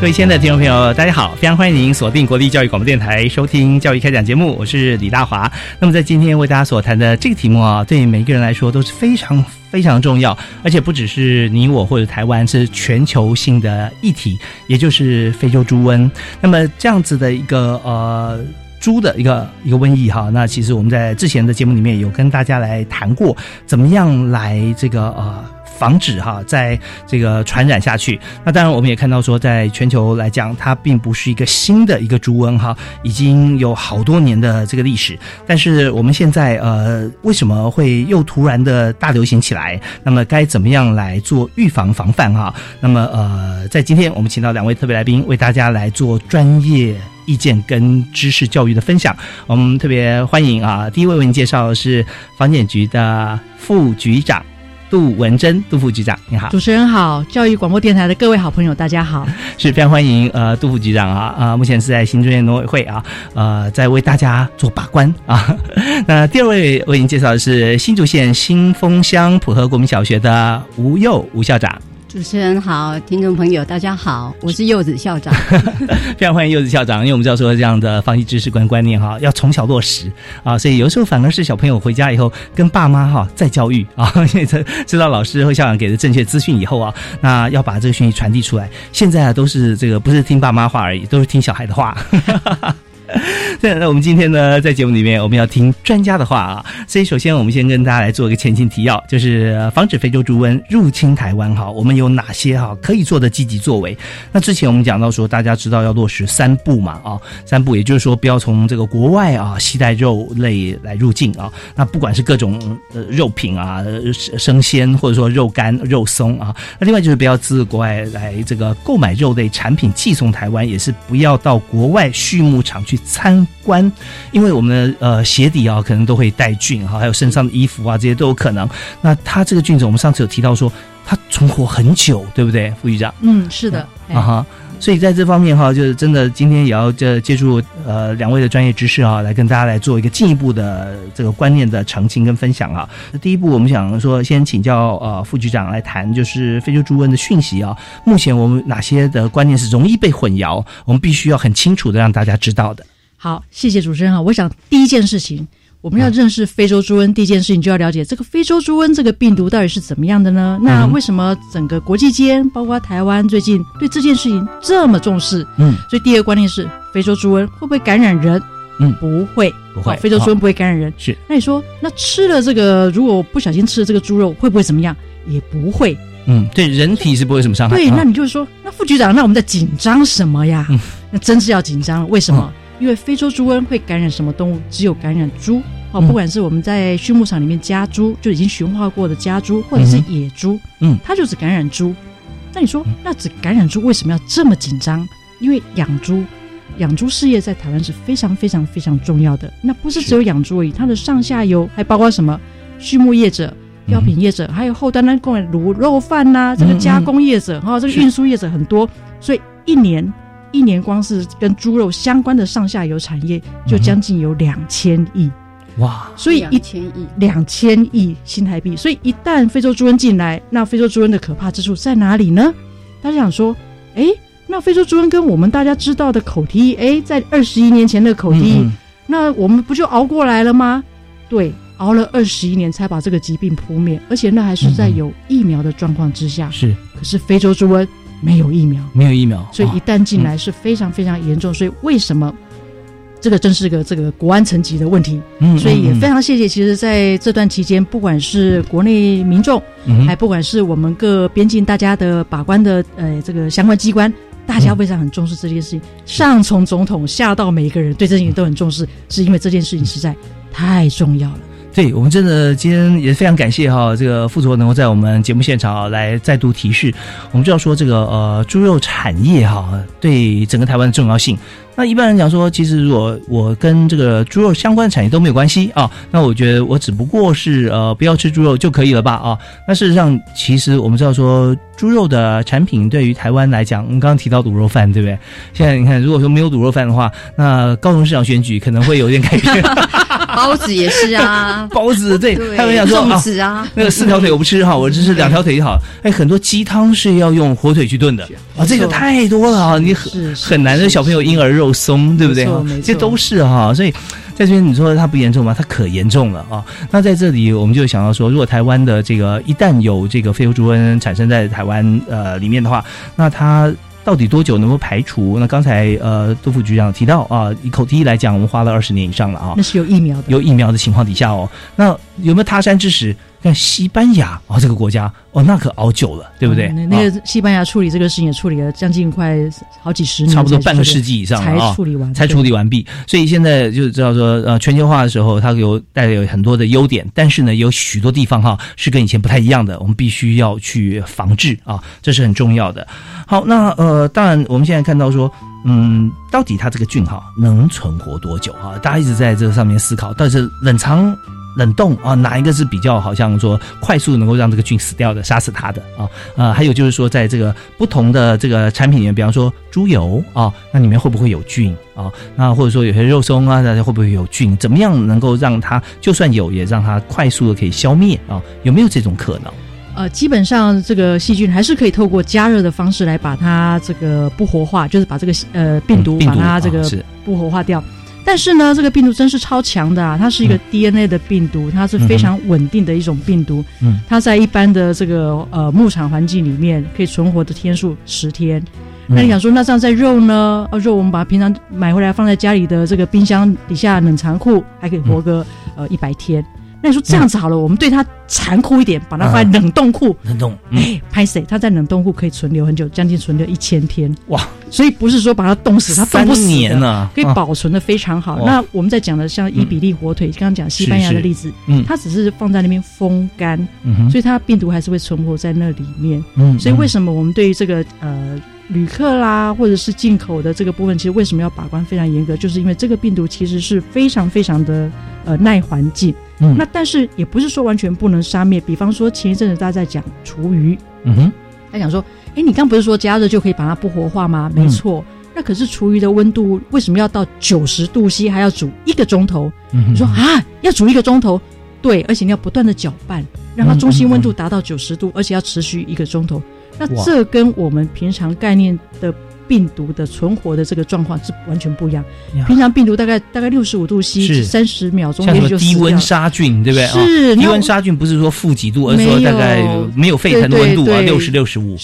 各位亲爱的听众朋友，大家好！非常欢迎您锁定国立教育广播电台收听《教育开讲》节目，我是李大华。那么在今天为大家所谈的这个题目啊，对每一个人来说都是非常非常重要，而且不只是你我或者台湾，是全球性的议题，也就是非洲猪瘟。那么这样子的一个呃猪的一个一个瘟疫哈，那其实我们在之前的节目里面有跟大家来谈过，怎么样来这个呃。防止哈，在这个传染下去。那当然，我们也看到说，在全球来讲，它并不是一个新的一个猪瘟哈，已经有好多年的这个历史。但是我们现在呃，为什么会又突然的大流行起来？那么该怎么样来做预防防范哈？那么呃，在今天我们请到两位特别来宾，为大家来做专业意见跟知识教育的分享。我们特别欢迎啊，第一位为您介绍的是房检局的副局长。杜文珍，杜副局长，你好，主持人好，教育广播电台的各位好朋友，大家好，是非常欢迎呃，杜副局长啊啊，目前是在新中院农委会啊，呃，在为大家做把关啊。那第二位为您介绍的是新竹县新丰乡普和国民小学的吴佑吴校长。主持人好，听众朋友大家好，我是柚子校长，非常欢迎柚子校长，因为我们知道说这样的防疫知识观观念哈，要从小落实啊，所以有时候反而是小朋友回家以后跟爸妈哈再教育啊，因为知道老师和校长给的正确资讯以后啊，那要把这个讯息传递出来。现在啊都是这个不是听爸妈话而已，都是听小孩的话。对，那我们今天呢，在节目里面我们要听专家的话啊，所以首先我们先跟大家来做一个前情提要，就是防止非洲猪瘟入侵台湾哈，我们有哪些哈可以做的积极作为？那之前我们讲到说，大家知道要落实三步嘛啊，三步也就是说不要从这个国外啊携带肉类来入境啊，那不管是各种呃肉品啊、生鲜或者说肉干、肉松啊，那另外就是不要自国外来这个购买肉类产品寄送台湾，也是不要到国外畜牧场去。参观，因为我们的呃鞋底啊，可能都会带菌哈，还有身上的衣服啊，这些都有可能。那它这个菌种，我们上次有提到说，它存活很久，对不对，副局长？嗯，是的，啊哈。所以在这方面哈，就是真的，今天也要这借助呃两位的专业知识啊，来跟大家来做一个进一步的这个观念的澄清跟分享啊。第一步，我们想说，先请教呃副局长来谈，就是非洲猪瘟的讯息啊。目前我们哪些的观念是容易被混淆？我们必须要很清楚的让大家知道的。好，谢谢主持人哈。我想第一件事情，我们要认识非洲猪瘟，第一件事情就要了解这个非洲猪瘟这个病毒到底是怎么样的呢？那为什么整个国际间，包括台湾最近对这件事情这么重视？嗯，所以第二个观念是，非洲猪瘟会不会感染人？嗯，不会，不会，非洲猪瘟不会感染人。是，那你说，那吃了这个，如果不小心吃了这个猪肉，会不会怎么样？也不会。嗯，对，人体是不会什么伤害。对，那你就是说，那副局长，那我们在紧张什么呀？那真是要紧张，为什么？因为非洲猪瘟会感染什么动物？只有感染猪哦，不管是我们在畜牧场里面家猪，就已经驯化过的家猪，或者是野猪，嗯，它就只感染猪。那你说，那只感染猪为什么要这么紧张？因为养猪，养猪事业在台湾是非常非常非常重要的。那不是只有养猪而已，它的上下游还包括什么？畜牧业者、药品业者，还有后端的供应卤肉饭呐，这个加工业者，哈，这个运输业者很多，所以一年。一年光是跟猪肉相关的上下游产业就将近有两千亿，哇！所以一千亿两千亿新台币。所以一旦非洲猪瘟进来，那非洲猪瘟的可怕之处在哪里呢？大家想说，哎，那非洲猪瘟跟我们大家知道的口蹄疫，哎，在二十一年前的口蹄疫，那我们不就熬过来了吗？对，熬了二十一年才把这个疾病扑灭，而且那还是在有疫苗的状况之下。是可是非洲猪瘟没有疫苗，没有疫苗，所以一哦旦进来是非常非常严重。所以为什么这个真是个这个国安层级的问题？嗯所以也嗯非常谢谢，其实在这段期间，不管是国内民众，嗯还不管是我们各边境大家的把关的呃这个相关机关，大家非常很重视这件事情，上从总统下到每一个人对这件事情都很重视，是因为这件事情实在太重要了。对我们真的今天也非常感谢哈，这个副座能够在我们节目现场啊来再度提示。我们知道说这个呃猪肉产业哈对整个台湾的重要性。那一般人讲说，其实如果我跟这个猪肉相关的产业都没有关系啊，那我觉得我只不过是呃不要吃猪肉就可以了吧啊。那事实上，其实我们知道说猪肉的产品对于台湾来讲，我们刚刚提到卤肉饭，对不对？现在你看，如果说没有卤肉饭的话，那高雄市长选举可能会有点改变。包子也是啊，包子对，对，还有人讲说粽啊，子啊，那个四条腿我不吃哈，我只是两条腿就好。哎，很多鸡汤是要用火腿去炖的啊，这个太多了啊，你很很难的小朋友婴儿肉松，对不对这都是哈，所以在这边你说它不严重吗？它可严重了啊。那在这里我们就想到说，如果台湾的这个一旦有这个非洲猪瘟产生在台湾呃里面的话，那它。到底多久能够排除？那刚才呃，杜副局长提到啊，以口蹄疫来讲，我们花了二十年以上了啊。那是有疫苗的，有疫苗的情况底下哦，那有没有他山之石？看西班牙哦，这个国家哦，那可熬久了，对不对？嗯那那个西班牙处理这个事情也处理了将近快好几十年，差不多半个世纪以上才了啊、处理完，才处理完毕。所以现在就知道说，呃，全球化的时候，它有带有很多的优点，但是呢，有许多地方哈是跟以前不太一样的，我们必须要去防治啊，这是很重要的。好，那呃，当然我们现在看到说。嗯，到底它这个菌哈能存活多久啊？大家一直在这上面思考，但是冷藏、冷冻啊，哪一个是比较好像说快速能够让这个菌死掉的、杀死它的啊？呃，还有就是说，在这个不同的这个产品里面，比方说猪油啊，那里面会不会有菌啊？那或者说有些肉松啊，大家会不会有菌？怎么样能够让它就算有，也让它快速的可以消灭啊？有没有这种可能？呃，基本上这个细菌还是可以透过加热的方式来把它这个不活化，就是把这个呃病毒嗯病毒把它这个不活化掉。但是呢，这个病毒真是超强的啊！它是一个嗯 DNA 的病毒，它是非常稳定的一种病毒。嗯，它在一般的这个呃牧场环境里面可以存活的天数十天。嗯那你想说，那这样在肉呢？呃，肉我们把它平常买回来放在家里的这个冰箱底下冷藏库，还可以活个、呃一百天。那你说这样子好了，我们对它残酷一点，把它放在冷冻库。冷冻，嗯，哎，拍谁？它在冷冻库可以存留很久，将近存留一千天。哇！所以不是说把它冻死，它冻不死可以啊保存的非常好。哇那我们在讲的像伊比利火腿，刚刚讲西班牙的例子，嗯它只是放在那边风干，嗯，所以它病毒还是会存活在那里面。嗯所以为什么我们对于这个呃旅客啦，或者是进口的这个部分，其实为什么要把关非常严格？就是因为这个病毒其实是非常非常的呃耐环境。嗯那但是也不是说完全不能杀灭。比方说前一阵子大家在讲厨余，嗯哼，他讲说，哎，你刚不是说加热就可以把它不活化吗？嗯没错。那可是厨余的温度为什么要到九十度 C 还要煮一个钟头？嗯你说啊，要煮一个钟头？对，而且你要不断的搅拌，让它中心温度达到九十度，而且要持续一个钟头。那这跟我们平常概念的病毒的存活的这个状况是完全不一样。平常病毒大概大概六十五度 C，是三十秒钟也就死低温杀菌，对不对？啊是那低温杀菌不是说负几度，而是说大概没有沸腾的温度啊，六十六十五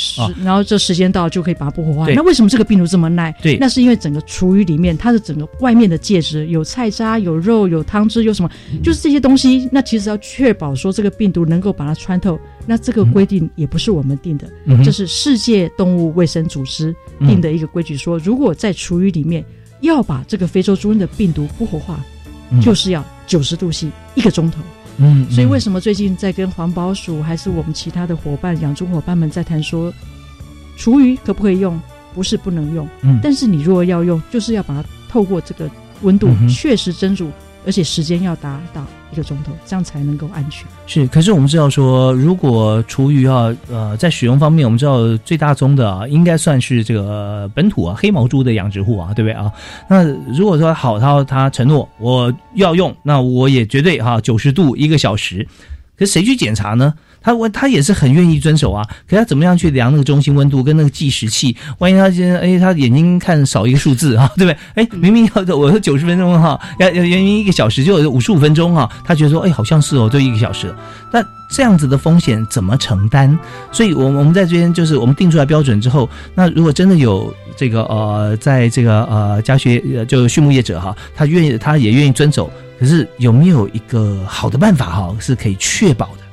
然后这时间到就可以把它不活化。那为什么这个病毒这么耐？对那是因为整个厨余里面它的整个外面的介质有菜渣、有肉、有汤汁、有什么，就是这些东西。那其实要确保说这个病毒能够把它穿透，那这个规定也不是我们定的，这是世界动物卫生组织定的一个规矩，说如果在厨余里面要把这个非洲猪瘟的病毒不活化，嗯。就是要九十度 C 一个钟头。嗯，所以为什么最近在跟环保署还是我们其他的伙伴、养猪伙伴们在谈说，厨余可不可以用？不是不能用，嗯。但是你如果要用，就是要把它透过这个温度确实蒸煮，而且时间要达到一个钟头，这样才能够安全。是？可是我们知道说，如果厨余啊，呃，在使用方面，我们知道最大宗的啊，应该算是这个本土啊黑毛猪的养殖户啊，对不对啊？那如果说好，他他承诺我要用，那我也绝对哈九十度一个小时。可谁去检查呢？他我他也是很愿意遵守啊，可他怎么样去量那个中心温度跟那个计时器？万一他今天哎他眼睛看少一个数字啊，对不对？哎，明明要我说九十分钟哈，要要明明一个小时就有五十五分钟哈，他觉得说哎好像是哦，就一个小时。那这样子的风险怎么承担？所以，我我们在这边就是我们定出来标准之后，那如果真的有这个呃，在这个呃家学就畜牧业者哈，他愿意他也愿意遵守，可是有没有一个好的办法哈，是可以确保的？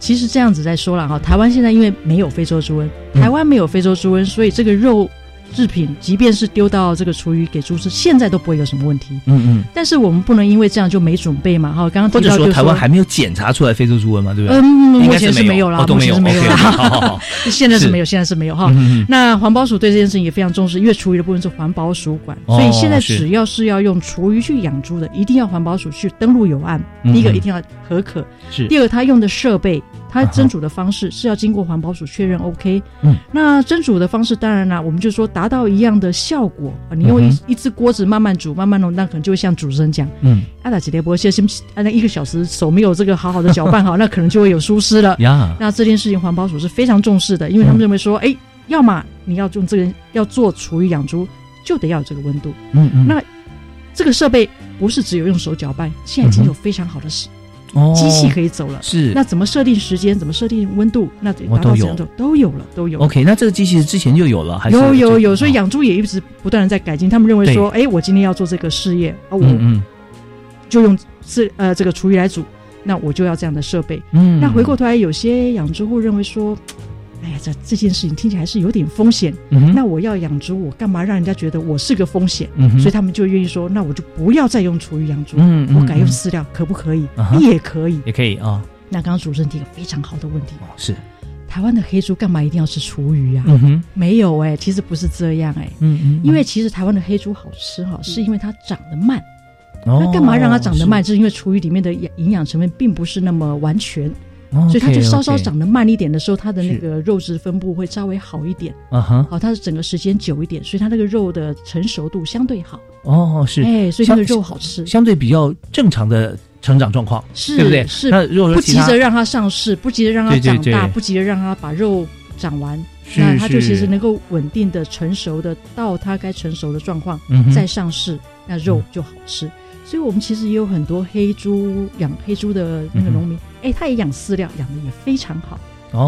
其实这样子在说了哈，台湾现在因为没有非洲猪瘟，台湾没有非洲猪瘟，所以这个肉。制品，即便是丢到这个厨余给猪吃，现在都不会有什么问题。嗯嗯。但是我们不能因为这样就没准备嘛？哈，刚刚或者说台湾还没有检查出来非洲猪瘟嘛？对不对？嗯，目前是没有啦，目前是没有啦。好好好，现在是没有，现在是没有哈。那环保署对这件事情也非常重视，因为厨余的部分是环保署管，所以现在只要是要用厨余去养猪的，一定要环保署去登录有案。第一个一定要合可，是。第二个他用的设备。它蒸煮的方式是要经过环保署确认 OK，嗯，那蒸煮的方式当然啦，我们就说达到一样的效果啊。你用一一只锅子慢慢煮，慢慢弄，那可能就会像主持人讲，嗯，阿达几碟波，先先按那一个小时手没有这个好好的搅拌好，那可能就会有疏失了呀。那这件事情环保署是非常重视的，因为他们认为说，哎，要么你要用这个要做厨余养猪，就得要有这个温度，嗯嗯。那这个设备不是只有用手搅拌，现在已经有非常好的使。机器可以走了，是那怎么设定时间？怎么设定温度？那达到怎样都都有了，都有。OK，那这个机器之前就有了，还是有有有？所以养猪也一直不断的在改进。他们认为说，哎，我今天要做这个事业啊，我就用是呃这个厨余来煮，那我就要这样的设备。嗯，那回过头来，有些养猪户认为说。哎呀，这这件事情听起来是有点风险。那我要养猪，我干嘛让人家觉得我是个风险？所以他们就愿意说，那我就不要再用厨余养猪，我改用饲料，可不可以？也可以，也可以啊。那刚刚主持人提个非常好的问题，是台湾的黑猪干嘛一定要吃厨余啊？没有哎，其实不是这样哎。嗯嗯，因为其实台湾的黑猪好吃哈，是因为它长得慢。那干嘛让它长得慢？就是因为厨余里面的营营养成分并不是那么完全。所以它就稍稍长得慢一点的时候，它的那个肉质分布会稍微好一点。啊哈，好，它的整个时间久一点，所以它那个肉的成熟度相对好。哦，是，哎，所以它的肉好吃，相对比较正常的成长状况，是，对不对？是，那如果不急着让它上市，不急着让它长大，不急着让它把肉长完，那它就其实能够稳定的成熟的到它该成熟的状况再上市，那肉就好吃。所以我们其实也有很多黑猪养黑猪的那个农民。哎，他也养饲料，养的也非常好，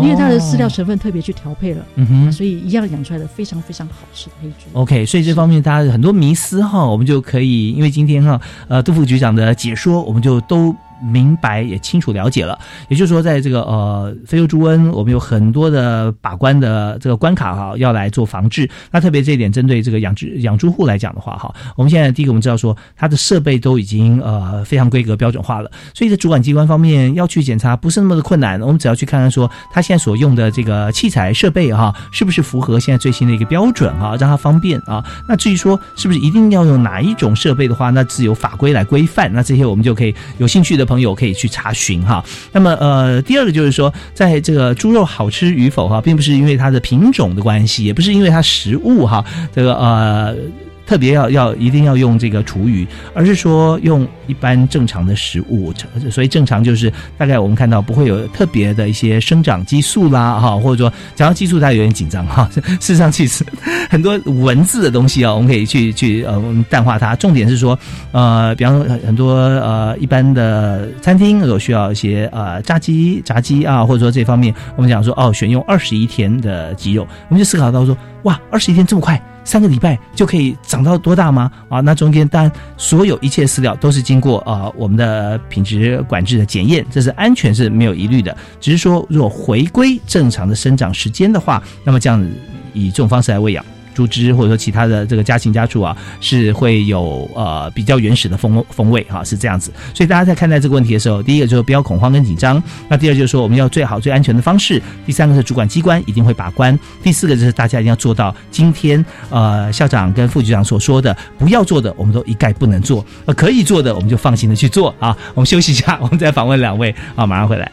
因为他的饲料成分特别去调配了，嗯哼，所以一样养出来的非常非常好吃的黑猪。OK，所以这方面大家很多迷思哈，我们就可以因为今天哈，呃，杜副局长的解说，我们就都。明白也清楚了解了，也就是说，在这个呃非洲猪瘟，我们有很多的把关的这个关卡哈，要来做防治。那特别这一点，针对这个养殖养猪户来讲的话哈，我们现在第一个我们知道说，它的设备都已经呃非常规格标准化了，所以在主管机关方面要去检查不是那么的困难，我们只要去看看说，它现在所用的这个器材设备哈，是不是符合现在最新的一个标准哈，让它方便啊。那至于说是不是一定要用哪一种设备的话，那自有法规来规范。那这些我们就可以有兴趣的。朋友可以去查询哈。那么呃，第二个就是说，在这个猪肉好吃与否哈，并不是因为它的品种的关系，也不是因为它食物哈，这个呃。特别要要一定要用这个厨余，而是说用一般正常的食物，所以正常就是大概我们看到不会有特别的一些生长激素啦哈，或者说讲到激素大家有点紧张哈。事实上其实很多文字的东西啊，我们可以去去呃淡化它。重点是说呃，比方说很多呃一般的餐厅有需要一些呃炸鸡炸鸡啊，或者说这方面我们讲说哦选用二十一天的鸡肉，我们就思考到说哇二十一天这么快。三个礼拜就可以长到多大吗？啊，那中间当然所有一切饲料都是经过啊我们的品质管制的检验，这是安全是没有疑虑的。只是说，如果回归正常的生长时间的话，那么这样以这种方式来喂养。猪只或者说其他的这个家禽家畜啊，是会有呃比较原始的风风味哈，是这样子。所以大家在看待这个问题的时候，第一个就是不要恐慌跟紧张，那第二就是说我们要最好最安全的方式，第三个是主管机关一定会把关，第四个就是大家一定要做到今天呃校长跟副局长所说的不要做的，我们都一概不能做，呃可以做的我们就放心的去做啊。我们休息一下，我们再访问两位啊，马上回来。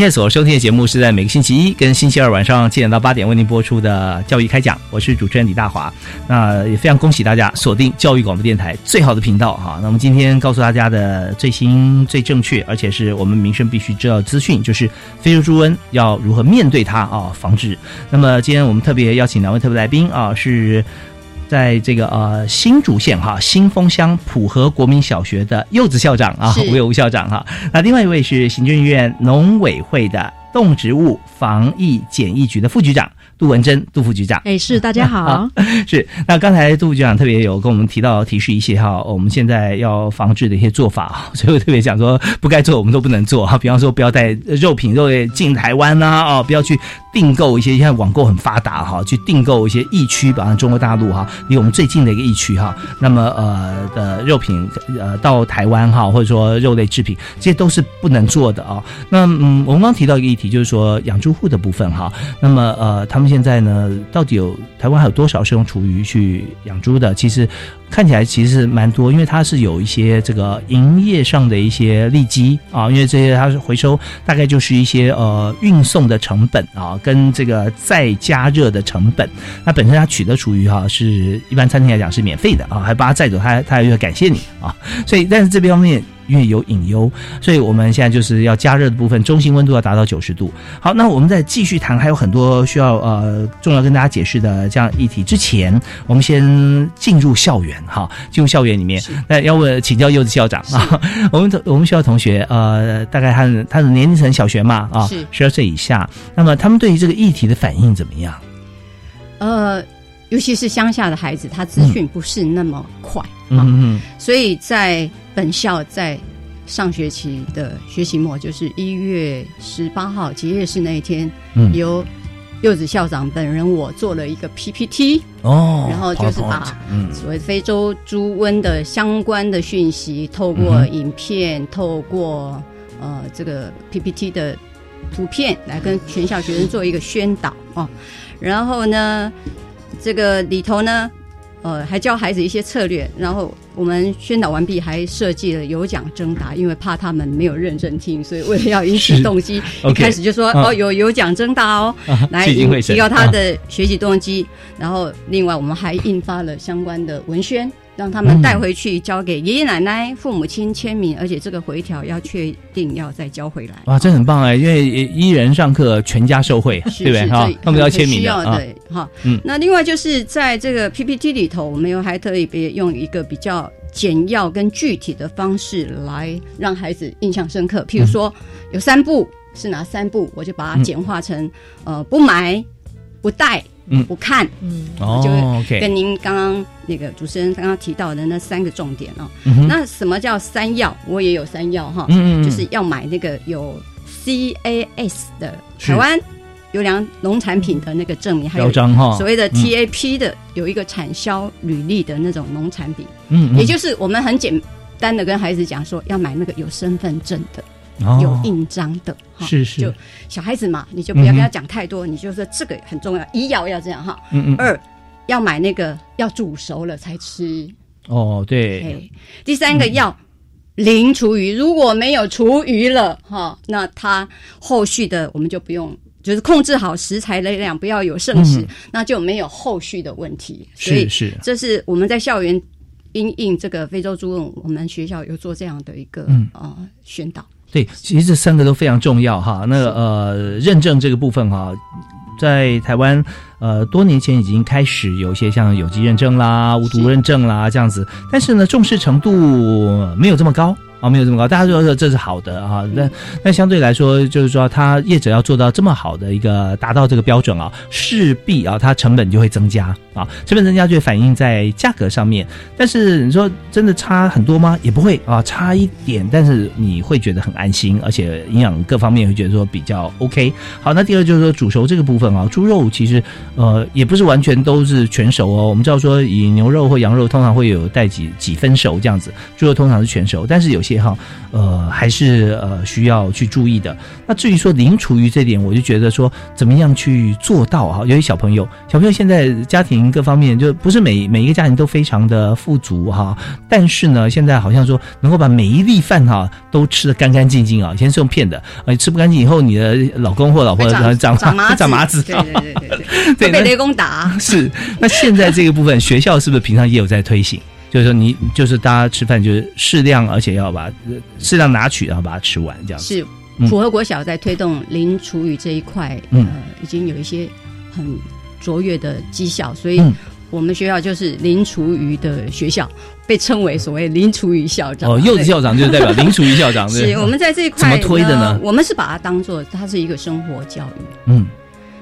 您现在所收听的节目是在每个星期一跟星期二晚上七点到八点为您播出的教育开讲，我是主持人李大华。那也非常恭喜大家锁定教育广播电台最好的频道哈。那我们今天告诉大家的最新、最正确，而且是我们民生必须知道资讯，就是非洲猪瘟要如何面对它啊，防治。那么今天我们特别邀请两位特别来宾啊，是。在这个呃新竹县哈新丰乡浦和国民小学的柚子校长啊，吴有吴校长哈。那另外一位是行政院农委会的动植物防疫检疫局的副局长杜文珍杜副局长。哎，是大家 好，是，那刚才杜副局长特别有跟我们提到提示一些哈，我们现在要防治的一些做法，所以我特别讲说不该做我们都不能做哈，比方说不要带肉品肉类进台湾呐、哦，不要去订购一些现在网购很发达哈，去订购一些疫区，比方中国大陆哈，离我们最近的一个疫区哈，那么呃的肉品呃到台湾哈，或者说肉类制品，这些都是不能做的啊、那嗯，我们刚刚提到一个议题，就是说养猪户的部分哈，那么呃，他们现在呢，到底有台湾还有多少是用厨余去养猪的？其实看起来其实蛮多，因为它是有一些这个营业上的一些利基啊，因为这些它是回收，大概就是一些呃运送的成本啊，跟这个再加热的成本。那本身它取得厨余哈、是一般餐厅来讲是免费的啊，还把它载走，他他还要感谢你啊，所以但是这边方面。因为有隐忧，所以我们现在就是要加热的部分，中心温度要达到九十度。好，那我们再继续谈，还有很多需要呃重要跟大家解释的这样议题。之前我们先进入校园哈，进入校园里面，那要问请教柚子校长。啊，我们我们学校同学呃，大概他的他的年龄层小学嘛啊是，十二岁以下，那么他们对于这个议题的反应怎么样？呃，尤其是乡下的孩子，他资讯不是那么快，嗯。啊嗯所以在本校在上学期的学期末，就是一月十八号结业式那一天，嗯。由柚子校长本人我做了一个 PPT，哦，然后就是把嗯所谓非洲猪瘟的相关的讯息，透过影片，透过呃这个 PPT 的图片来跟全校学生做一个宣导哦。然后呢，这个里头呢，呃，还教孩子一些策略。然后我们宣导完毕，还设计了有奖征答，因为怕他们没有认真听，所以为了要引起动机，一开始就说、嗯哦有有奖征答哦，啊来提高他啊的学习动机。然后，另外我们还印发了相关的文宣，让他们带回去交给爷爷奶奶、父母亲签名，而且这个回条要确定要再交回来。哇，这很棒哎，因为一人上课，全家受惠，对不对哈？他们要签名需要的啊。对哈。嗯那另外就是在这个 PPT 里头，我们又还特别用一个比较简要跟具体的方式来让孩子印象深刻。譬如说有三步是哪三步，我就把它简化成、呃不买、不带、嗯。不看。嗯，哦就跟您刚刚那个主持人刚刚提到的那三个重点哦，那什么叫三要？我也有三要哈，嗯嗯嗯。就是要买那个有 CAS 的台湾优良农产品的那个证明，还有所谓的嗯。TAP 的有一个产销履历的那种农产品，嗯，嗯。也就是我们很简单的跟孩子讲说，要买那个有身份证的、哦有印章的，哈是是。就小孩子嘛，你就不要跟他讲太多，你就说这个很重要，医药要这样哈。嗯嗯二要买那个要煮熟了才吃，哦对，哎，第三个要零厨余，如果没有厨余了哈，那它后续的我们就不用，就是控制好食材的量，不要有剩食，嗯那就没有后续的问题。所以是是。这是我们在校园因应这个非洲猪瘟，我们学校有做这样的一个、嗯。呃宣导。对，其实这三个都非常重要哈。那呃，认证这个部分哈，在台湾呃多年前已经开始有一些像有机认证啦、无毒认证啦这样子，但是呢，重视程度没有这么高。啊，没有这么高，大家都说这是好的啊，那那相对来说，就是说，他业者要做到这么好的一个达到这个标准啊，势必啊，它成本就会增加啊，成本增加就会反映在价格上面。但是你说真的差很多吗？也不会啊，差一点，但是你会觉得很安心，而且营养各方面会觉得说比较 OK。好，那第二就是说煮熟这个部分啊，猪肉其实呃也不是完全都是全熟哦。我们知道说以牛肉或羊肉通常会有带几几分熟这样子，猪肉通常是全熟，但是有些些哈，呃，还是呃需要去注意的。那至于说零厨余这点，我就觉得说怎么样去做到哈？由于小朋友，小朋友现在家庭各方面就不是每每一个家庭都非常的富足哈，但是呢，现在好像说能够把每一粒饭哈都吃的干干净净啊，以前是用骗的，啊，吃不干净以后，你的老公或老婆长长长麻 长麻子，对对对对 被雷公打。是，那现在这个部分，学校是不是平常也有在推行？就是说，你就是大家吃饭就是适量，而且要把呃适量拿取，然后把它吃完，这样子。是符合国小在推动零厨余这一块，嗯。呃，已经有一些很卓越的绩效，所以嗯。我们学校就是零厨余的学校，被称为所谓零厨余校长。哦，柚子校长就是代表林楚瑜校长，对。是我们在这一块怎么推的呢？我们是把它当做它是一个生活教育。嗯。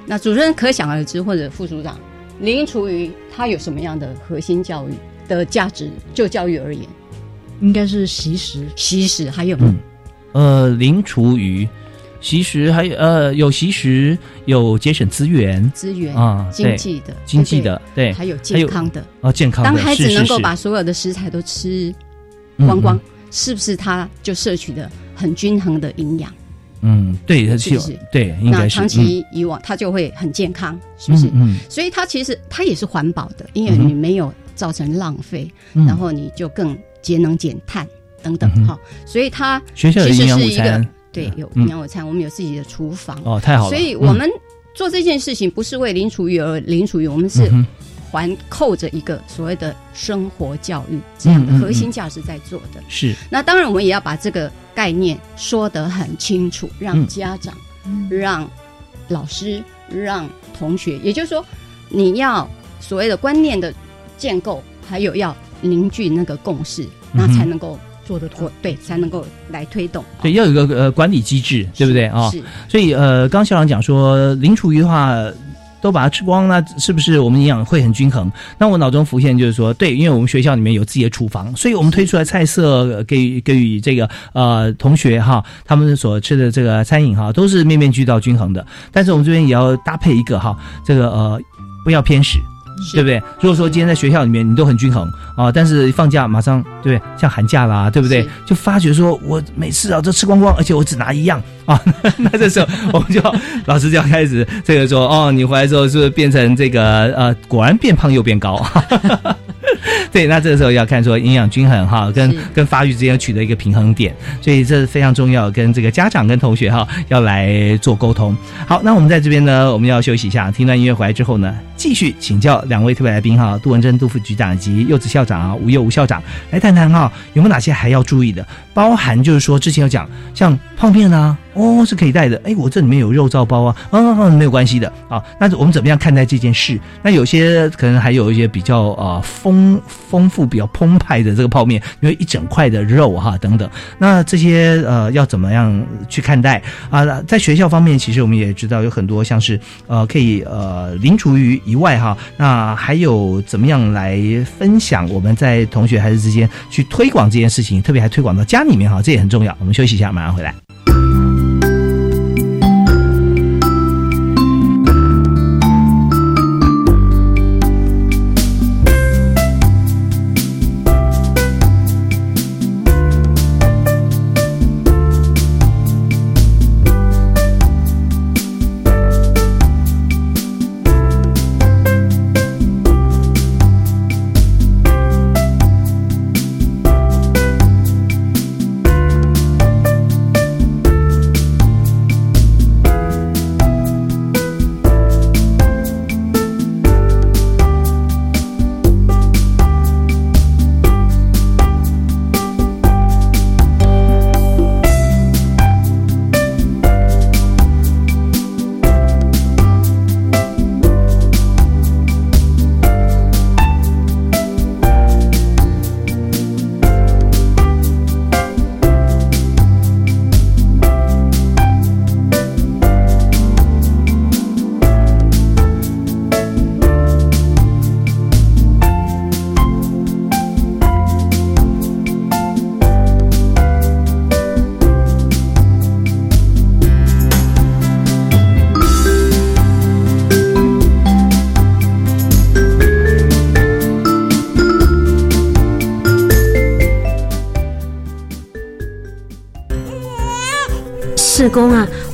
那主任可想而知，或者副组长，零厨余它有什么样的核心教育的价值？就教育而言，应该是习食。习食还有嗯呃，零厨余，习食还有呃有习食，有节省资源资源啊，对经济的、经济的，对，还有健康的。哦健康的，当孩子能够把所有的食材都吃光光嗯，是不是他就摄取的很均衡的营养？嗯，对，他是不是对，应该是那长期以往他就会很健康，是不是？嗯所以它其实它也是环保的，因为你没有造成浪费，嗯，然后你就更节能减碳等等哈、所以它学校有营养其实是一午餐个对有嗯。营养午餐，我们有自己的厨房，哦，太好了，所以我们做这件事情不是为零厨余而零厨余，我们嗯是嗯环扣着一个所谓的生活教育这样的核心价值在做的。是。那当然，我们也要把这个概念说得很清楚，让嗯家长、让老师、让同学，也就是说，你要所谓的观念的建构，还有要凝聚那个共识，那才能够做得到推对，才能够来推动。对，要有一个呃管理机制，对不对啊？是所以呃，刚校长讲说零厨余的话。都把它吃光，那是不是我们营养会很均衡？那我脑中浮现就是说，对，因为我们学校里面有自己的厨房，所以我们推出来菜色呃给予给予这个呃同学哈，他们所吃的这个餐饮哈，都是面面俱到均衡的。但是我们这边也要搭配一个哈，这个呃不要偏食，对不对？如果说今天在学校里面你都很均衡啊，但是放假马上对不对？像寒假啦，对不对？就发觉说我每次啊都吃光光，而且我只拿一样啊，那这时候我们就老师就要开始这个说哦，你回来之后是不是变成这个呃，果然变胖又变高。对，那这个时候要看说营养均衡哈，跟跟发育之间取得一个平衡点，所以这是非常重要，跟这个家长跟同学哈要来做沟通。好，那我们在这边呢，我们要休息一下，听段音乐回来之后呢，继续请教两位特别来宾哈，杜文珍杜副局长以及柚子校长啊，吴佑吴校长来谈谈哈，有没有哪些还要注意的，包含就是说之前有讲像泡面啊，哦是可以带的，哎，我这里面有肉燥包啊，嗯嗯、没有关系的啊。那我们怎么样看待这件事？那有些可能还有一些比较呃丰丰富、比较澎湃的这个泡面，因为一整块的肉哈等等。那这些呃要怎么样去看待啊、在学校方面，其实我们也知道有很多像是呃可以呃零厨余以外哈，那还有怎么样来分享我们在同学孩子之间去推广这件事情，特别还推广到家里面哈，这也很重要。我们休息一下，马上回来。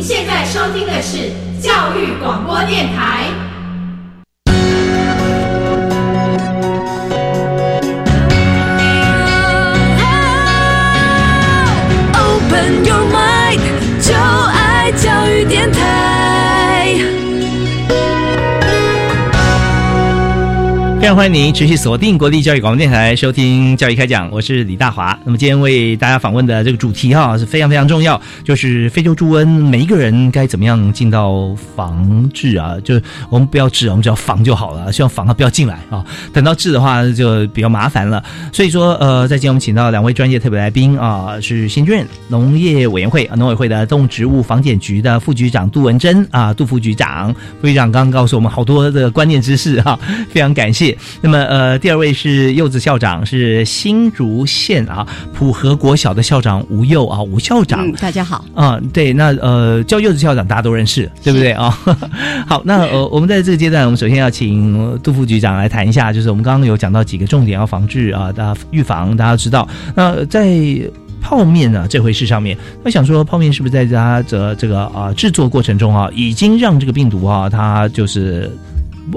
您现在收听的是教育广播电台。欢迎您持续锁定国立教育广播电台收听教育开讲，我是李大华。那么今天为大家访问的这个主题哈是非常非常重要，就是非洲猪瘟，每一个人该怎么样进到防治啊？就是我们不要治，我们只要防就好了，希望防它不要进来啊。等到治的话就比较麻烦了。所以说呃，在今天我们请到两位专业特别来宾啊，是新卷农业委员会啊农委会的动植物防检局的副局长杜文珍啊，杜副局长，副局长刚刚告诉我们好多的关键知识哈、非常感谢。那么呃，第二位是柚子校长，是新竹县啊普和国小的校长吴佑啊，吴校长。嗯，大家好。啊，对，那呃，叫柚子校长大家都认识，对不对啊？好，那呃，我们在这个阶段，我们首先要请杜副局长来谈一下，就是我们刚刚有讲到几个重点要防治啊，大家预防，大家知道。那在泡面啊这回事上面，我想说，泡面是不是在它的这个啊制作过程中啊，已经让这个病毒啊，它就是。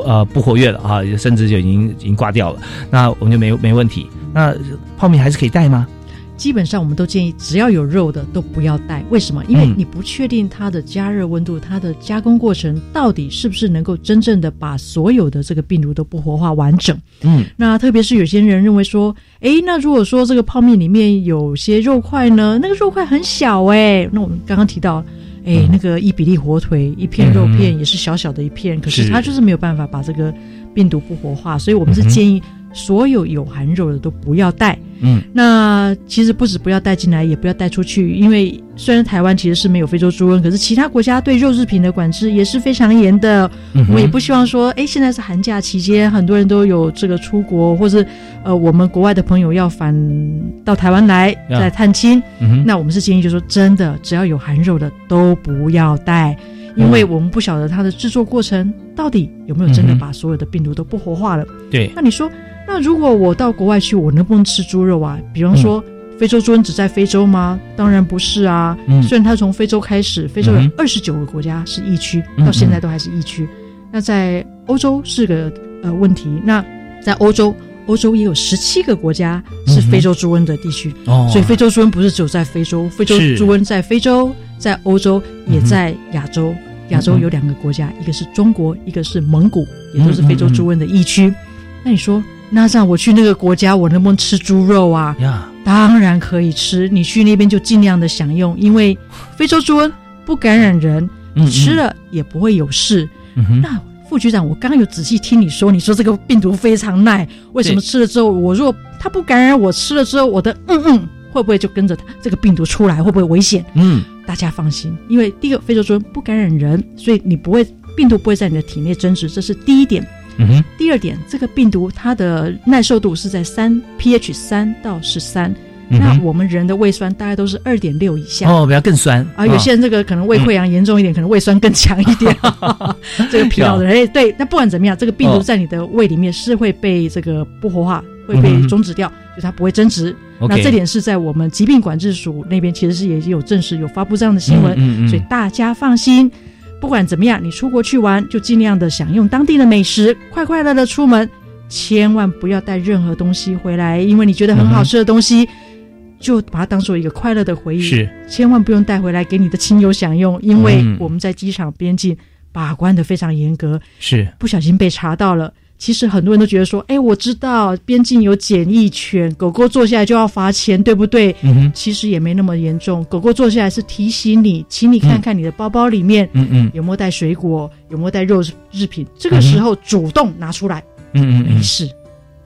呃，不活跃了啊，甚至就已经已经挂掉了，那我们就没没问题。那泡面还是可以带吗？基本上我们都建议，只要有肉的都不要带。为什么？因为嗯你不确定它的加热温度、它的加工过程到底是不是能够真正的把所有的这个病毒都不活化完整。嗯，那特别是有些人认为说，诶，那如果说这个泡面里面有些肉块呢，那个肉块很小诶，那我们刚刚提到。哎，那个伊比利火腿一片肉片也是小小的一片，可是是。它就是没有办法把这个病毒不活化，所以我们是建议所有有含肉的都不要带。嗯，那其实不止不要带进来，也不要带出去，因为虽然台湾其实是没有非洲猪瘟，可是其他国家对肉制品的管制也是非常严的。嗯我们也不希望说，哎，现在是寒假期间，很多人都有这个出国，或是呃，我们国外的朋友要返到台湾来呀来探亲，嗯那我们是建议，就是说真的，只要有含肉的都不要带。因为我们不晓得它的制作过程到底有没有真的把所有的病毒都不活化了。对那你说，那如果我到国外去，我能不能吃猪肉啊？比方说，非洲猪瘟只在非洲吗？当然不是啊。嗯虽然它从非洲开始，非洲有二十九个国家是疫区，嗯到现在都还是疫区。那在欧洲是个呃问题。那在欧洲，欧洲也有十七个国家是非洲猪瘟的地区。哦所以非洲猪瘟不是只有在非洲，非洲猪瘟在非洲、在欧洲，也在亚洲。亚洲有两个国家，一个是中国，一个是蒙古，也都是非洲猪瘟的疫区。那你说，那让我去那个国家，我能不能吃猪肉啊？呀，当然可以吃，你去那边就尽量的享用，因为非洲猪瘟不感染人，嗯你吃了也不会有事。那副局长，我刚刚有仔细听你说，你说这个病毒非常耐，为什么吃了之后，我若它不感染，我吃了之后，我的嗯嗯会不会就跟着它这个病毒出来，会不会危险？嗯，大家放心，因为第一个非洲猪瘟不感染人，所以你不会病毒不会在你的体内增殖，这是第一点。嗯哼，第二点，这个病毒它的耐受度是在三 pH 三到十三、那我们人的胃酸大概都是二点六以下。哦，比较更酸啊，有些人这个可能胃溃疡严重一点，可能胃酸更强一点。这个疲劳的人，哎，对，那不管怎么样，这个病毒哦在你的胃里面是会被这个不活化，会被终止掉，就它不会增殖。那这点是在我们疾病管制署那边其实是也有证实，有发布这样的新闻，所以大家放心。不管怎么样，你出国去玩就尽量的享用当地的美食，快快乐乐出门，千万不要带任何东西回来，因为你觉得很好吃的东西，就把它当做一个快乐的回忆。是，千万不用带回来给你的亲友享用，因为嗯我们在机场边境把关的非常严格，是不小心被查到了。其实很多人都觉得说，哎，我知道边境有检疫权，狗狗坐下来就要罚钱，对不对？嗯哼。其实也没那么严重，狗狗坐下来是提醒你，请你看看你的包包里面，嗯嗯有没有带水果，有没有带肉制品，这个时候主动拿出来，嗯嗯嗯，没事。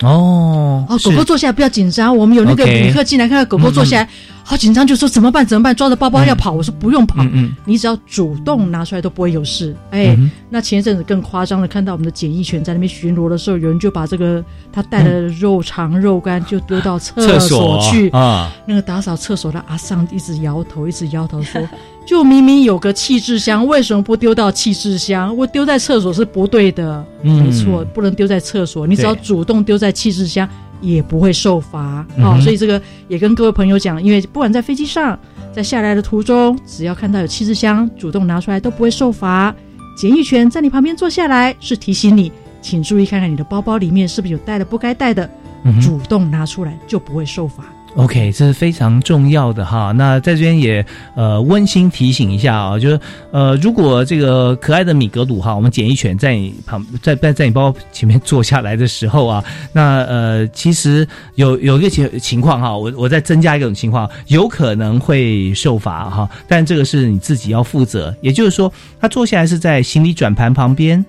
哦哦，狗狗坐下来不要紧张，我们有那个旅客进来看到狗狗坐下来，好紧张，就说怎么办？怎么办？抓着包包要跑，我说不用跑，你只要主动拿出来都不会有事。哎，那前一阵子更夸张的，看到我们的检疫犬在那边巡逻的时候，有人就把这个他带的肉肠、肉干就丢到厕厕所去啊。那个打扫厕所的阿桑一直摇头，一直摇头说：“ 就明明有个气质箱，为什么不丢到气质箱？我丢在厕所是不对的。嗯没错，不能丢在厕所，你只要主动丢在气质箱，也不会受罚。嗯哼好、所以这个也跟各位朋友讲，因为不管在飞机上，在下来的途中，只要看到有气质箱，主动拿出来都不会受罚。检疫犬在你旁边坐下来，是提醒你，请注意看看你的包包里面是不是有带了不该带的，嗯主动拿出来就不会受罚。OK，这是非常重要的哈。那在这边也呃温馨提醒一下啊，就是呃，如果这个可爱的米格鲁哈，我们捡一犬在你旁在在在你包包前面坐下来的时候啊，那呃，其实有有一个情情况哈，我我再增加一种情况，有可能会受罚哈，但这个是你自己要负责。也就是说，他坐下来是在行李转盘旁边。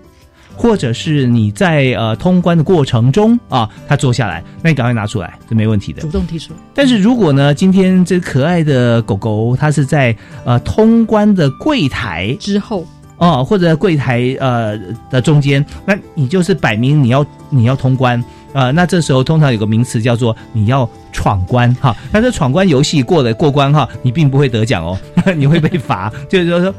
或者是你在呃通关的过程中啊，他坐下来，那你赶快拿出来，这没问题的。主动提出。但是如果呢，今天这可爱的狗狗它是在呃通关的柜台之后哦，或者柜台呃的中间，那你就是摆明你要你要通关啊、呃那这时候通常有个名词叫做你要闯关哈。那这闯关游戏过了过关哈，你并不会得奖哦，你会被罚，就是说。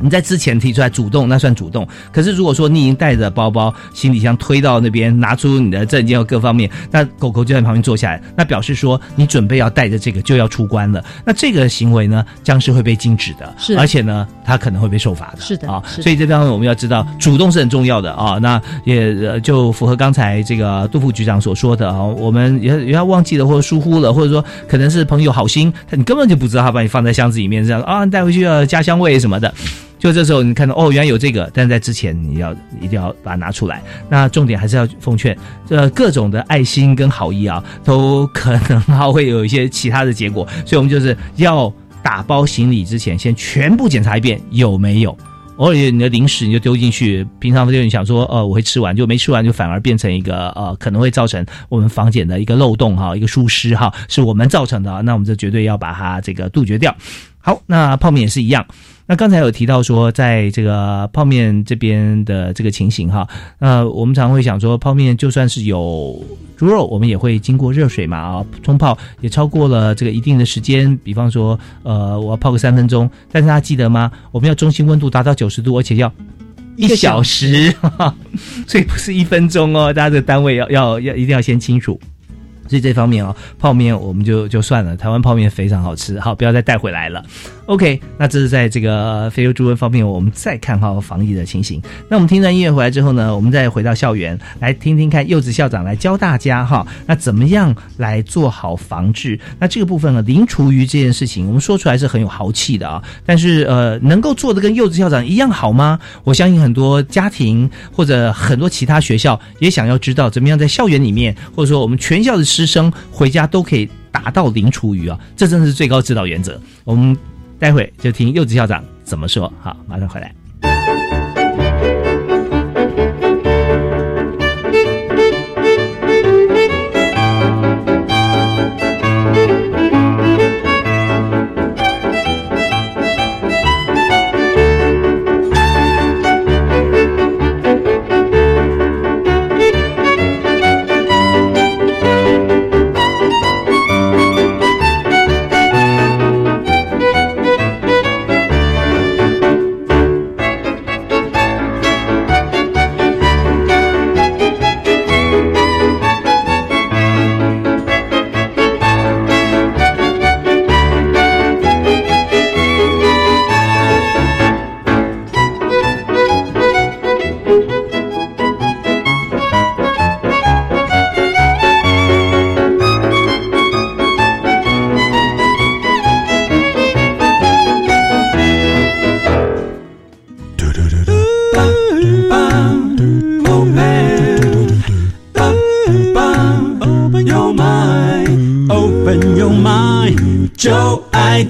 你在之前提出来主动，那算主动。可是如果说你已经带着包包、行李箱推到那边，拿出你的证件和各方面，那狗狗就在旁边坐下来，那表示说你准备要带着这个就要出关了。那这个行为呢，将是会被禁止的，是而且呢，它可能会被受罚的。是的啊，所以这方面我们要知道，主动是很重要的啊。那也呃就符合刚才这个杜副局长所说的啊，我们也也要忘记了或者疏忽了，或者说可能是朋友好心，他你根本就不知道他把你放在箱子里面这样啊，你带回去要家乡味什么的。就这时候你看到哦，原来有这个，但在之前你要一定要把它拿出来。那重点还是要奉劝，这各种的爱心跟好意啊，都可能还会有一些其他的结果，所以我们就是要打包行李之前，先全部检查一遍有没有。偶尔你的零食你就丢进去，平常就你想说，呃，我会吃完，就没吃完，就反而变成一个呃，可能会造成我们房检的一个漏洞哈，一个疏失哈，是我们造成的，那我们就绝对要把它这个杜绝掉。好，那泡面也是一样。那刚才有提到说，在这个泡面这边的这个情形哈，那，我们常会想说，泡面就算是有猪肉，我们也会经过热水嘛啊，冲泡也超过了这个一定的时间，比方说，呃，我要泡个三分钟，但是大家记得吗？我们要中心温度达到九十度，而且要一个小小时，所以不是一分钟哦，大家的单位要要要一定要先清楚。所以这方面哦，泡面我们就就算了，台湾泡面非常好吃，好，不要再带回来了。OK，那这是在这个非洲猪瘟方面，我们再看好防疫的情形。那我们听完音乐回来之后呢，我们再回到校园来听听看柚子校长来教大家哈，那怎么样来做好防治？那这个部分呢，零厨余这件事情，我们说出来是很有豪气的啊，但是呃，能够做的跟柚子校长一样好吗？我相信很多家庭或者很多其他学校也想要知道怎么样在校园里面，或者说我们全校的师生回家都可以达到零厨余啊，这正是最高指导原则。我们待会就听柚子校长怎么说。好，马上回来。